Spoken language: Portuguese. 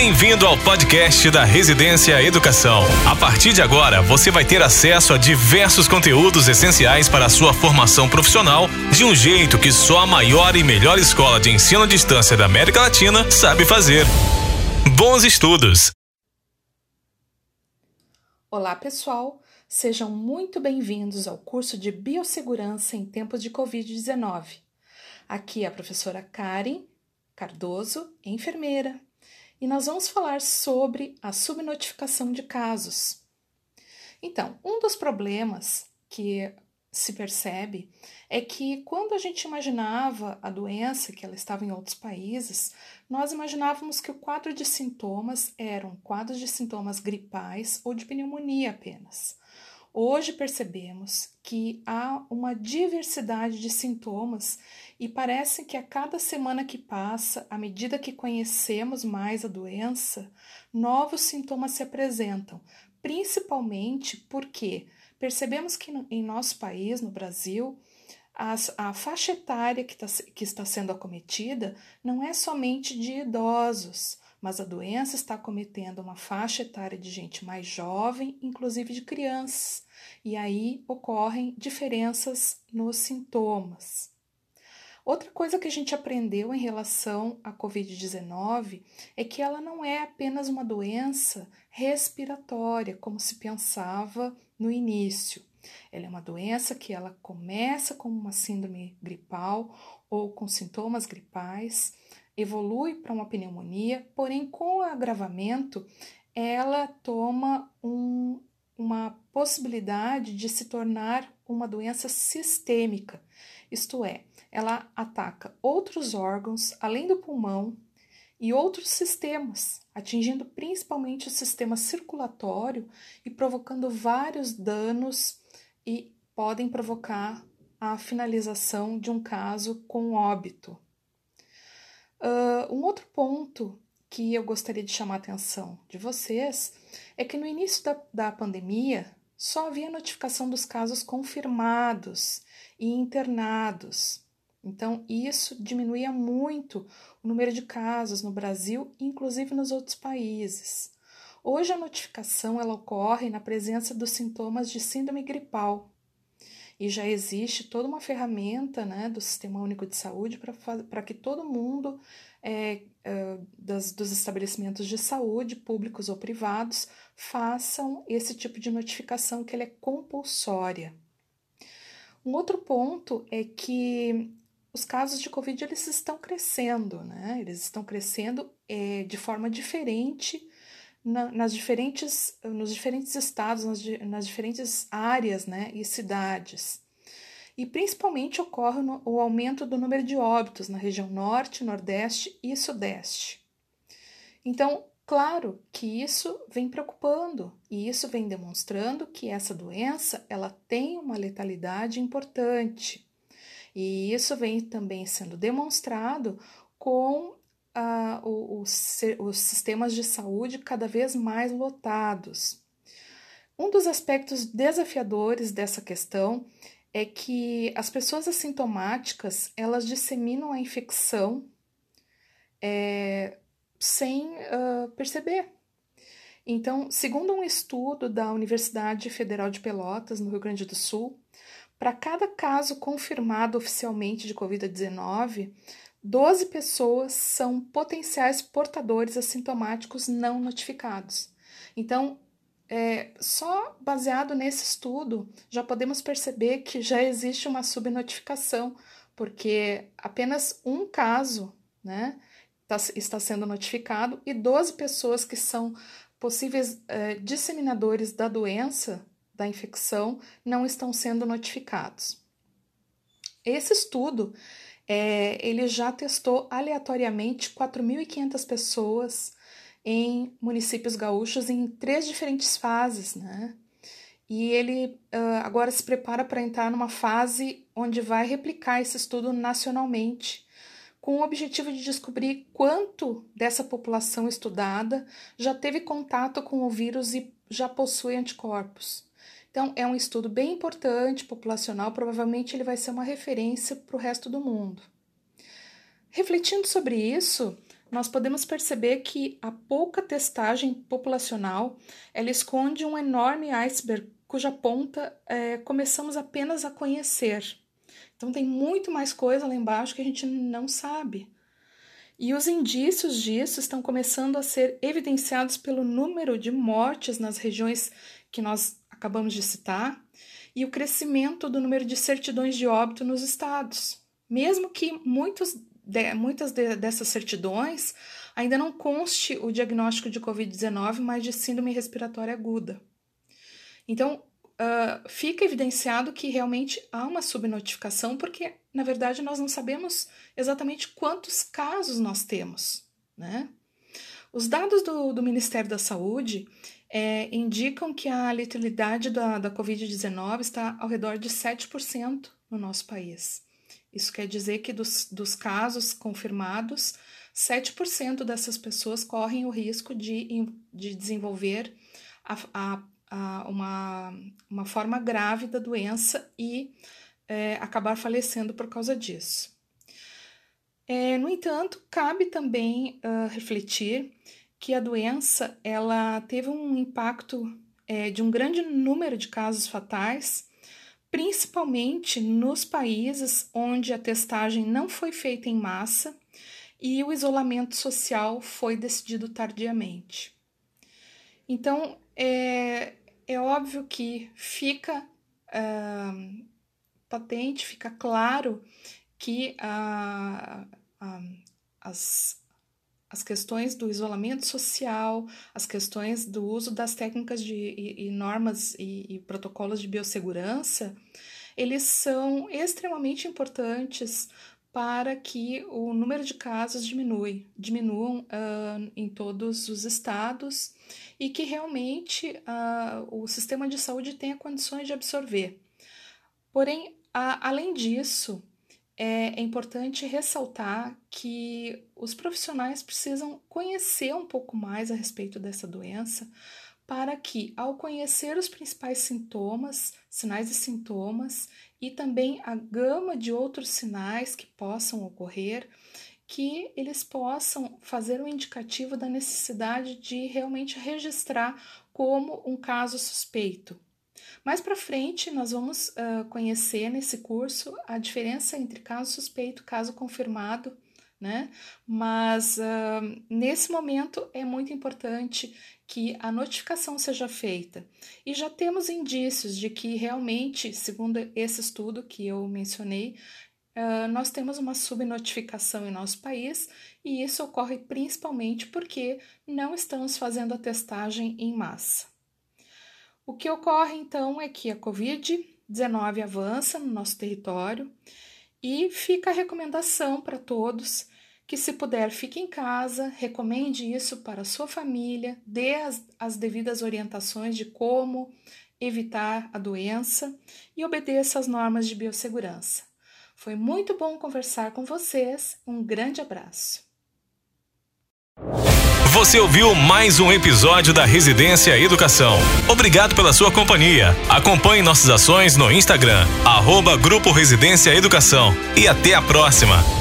Bem-vindo ao podcast da Residência Educação. A partir de agora, você vai ter acesso a diversos conteúdos essenciais para a sua formação profissional de um jeito que só a maior e melhor escola de ensino à distância da América Latina sabe fazer. Bons estudos! Olá, pessoal! Sejam muito bem-vindos ao curso de Biossegurança em Tempos de Covid-19. Aqui é a professora Karen Cardoso, enfermeira, e nós vamos falar sobre a subnotificação de casos. Então, um dos problemas que se percebe é que quando a gente imaginava a doença, que ela estava em outros países, nós imaginávamos que o quadro de sintomas eram quadros de sintomas gripais ou de pneumonia apenas. Hoje percebemos que há uma diversidade de sintomas e parece que a cada semana que passa, à medida que conhecemos mais a doença, novos sintomas se apresentam, principalmente porque percebemos que em nosso país, no Brasil, as, a faixa etária tá, que está sendo acometida não é somente de idosos, mas a doença está acometendo uma faixa etária de gente mais jovem, inclusive de crianças e aí ocorrem diferenças nos sintomas. Outra coisa que a gente aprendeu em relação à Covid-19 é que ela não é apenas uma doença respiratória, como se pensava no início. Ela é uma doença que ela começa como uma síndrome gripal ou com sintomas gripais, evolui para uma pneumonia, porém com o agravamento ela toma um uma possibilidade de se tornar uma doença sistêmica, isto é, ela ataca outros órgãos além do pulmão e outros sistemas, atingindo principalmente o sistema circulatório e provocando vários danos e podem provocar a finalização de um caso com óbito. Uh, um outro ponto que eu gostaria de chamar a atenção de vocês é que no início da, da pandemia só havia notificação dos casos confirmados e internados. Então, isso diminuía muito o número de casos no Brasil, inclusive nos outros países. Hoje, a notificação ela ocorre na presença dos sintomas de síndrome gripal, e já existe toda uma ferramenta né, do Sistema Único de Saúde para que todo mundo é, é, das, dos estabelecimentos de saúde, públicos ou privados, façam esse tipo de notificação que ele é compulsória. Um outro ponto é que os casos de Covid eles estão crescendo, né? Eles estão crescendo é, de forma diferente na, nas diferentes, nos diferentes estados, nas, nas diferentes áreas né, e cidades. E principalmente ocorre no, o aumento do número de óbitos na região norte, nordeste e sudeste. Então, claro que isso vem preocupando e isso vem demonstrando que essa doença ela tem uma letalidade importante. E isso vem também sendo demonstrado com os, os sistemas de saúde cada vez mais lotados. Um dos aspectos desafiadores dessa questão é que as pessoas assintomáticas elas disseminam a infecção é, sem uh, perceber. Então, segundo um estudo da Universidade Federal de Pelotas, no Rio Grande do Sul, para cada caso confirmado oficialmente de Covid-19, 12 pessoas são potenciais portadores assintomáticos não notificados. Então, é, só baseado nesse estudo, já podemos perceber que já existe uma subnotificação, porque apenas um caso né, tá, está sendo notificado e 12 pessoas que são possíveis é, disseminadores da doença, da infecção, não estão sendo notificados. Esse estudo é, ele já testou aleatoriamente 4.500 pessoas em municípios gaúchos em três diferentes fases, né? E ele uh, agora se prepara para entrar numa fase onde vai replicar esse estudo nacionalmente, com o objetivo de descobrir quanto dessa população estudada já teve contato com o vírus e já possui anticorpos. Então, é um estudo bem importante, populacional, provavelmente ele vai ser uma referência para o resto do mundo. Refletindo sobre isso, nós podemos perceber que a pouca testagem populacional ela esconde um enorme iceberg cuja ponta é, começamos apenas a conhecer. Então tem muito mais coisa lá embaixo que a gente não sabe. E os indícios disso estão começando a ser evidenciados pelo número de mortes nas regiões que nós acabamos de citar e o crescimento do número de certidões de óbito nos estados. Mesmo que muitos de, muitas de, dessas certidões ainda não conste o diagnóstico de Covid-19, mas de síndrome respiratória aguda. Então, uh, fica evidenciado que realmente há uma subnotificação, porque, na verdade, nós não sabemos exatamente quantos casos nós temos. Né? Os dados do, do Ministério da Saúde é, indicam que a letalidade da, da Covid-19 está ao redor de 7% no nosso país. Isso quer dizer que dos, dos casos confirmados, 7% dessas pessoas correm o risco de, de desenvolver a, a, a uma, uma forma grave da doença e é, acabar falecendo por causa disso. É, no entanto, cabe também uh, refletir que a doença ela teve um impacto é, de um grande número de casos fatais principalmente nos países onde a testagem não foi feita em massa e o isolamento social foi decidido tardiamente. Então, é, é óbvio que fica uh, patente, fica claro que uh, as, as questões do isolamento social, as questões do uso das técnicas de, e, e normas e, e, protocolos de biossegurança, eles são extremamente importantes para que o número de casos diminui, diminuam uh, em todos os estados e que realmente uh, o sistema de saúde tenha condições de absorver. Porém, além disso, é importante ressaltar que os profissionais precisam conhecer um pouco mais a respeito dessa doença para que, ao conhecer os principais sintomas, sinais e sintomas, e também a gama de outros sinais que possam ocorrer, que eles possam fazer um indicativo da necessidade de realmente registrar como um caso suspeito. Mais para frente, nós vamos uh, conhecer nesse curso a diferença entre caso suspeito e caso confirmado, né? Mas uh, nesse momento é muito importante que a notificação seja feita. E já temos indícios de que realmente, segundo esse estudo que eu mencionei, Uh, nós temos uma subnotificação em nosso país e isso ocorre principalmente porque não estamos fazendo a testagem em massa. O que ocorre então é que a Covid-19 avança no nosso território e fica a recomendação para todos que, se puder, fique em casa, recomende isso para a sua família, dê as, as devidas orientações de como evitar a doença e obedeça às normas de biossegurança. Foi muito bom conversar com vocês. Um grande abraço. Você ouviu mais um episódio da Residência Educação. Obrigado pela sua companhia. Acompanhe nossas ações no Instagram, arroba Grupo Residência Educação. E até a próxima.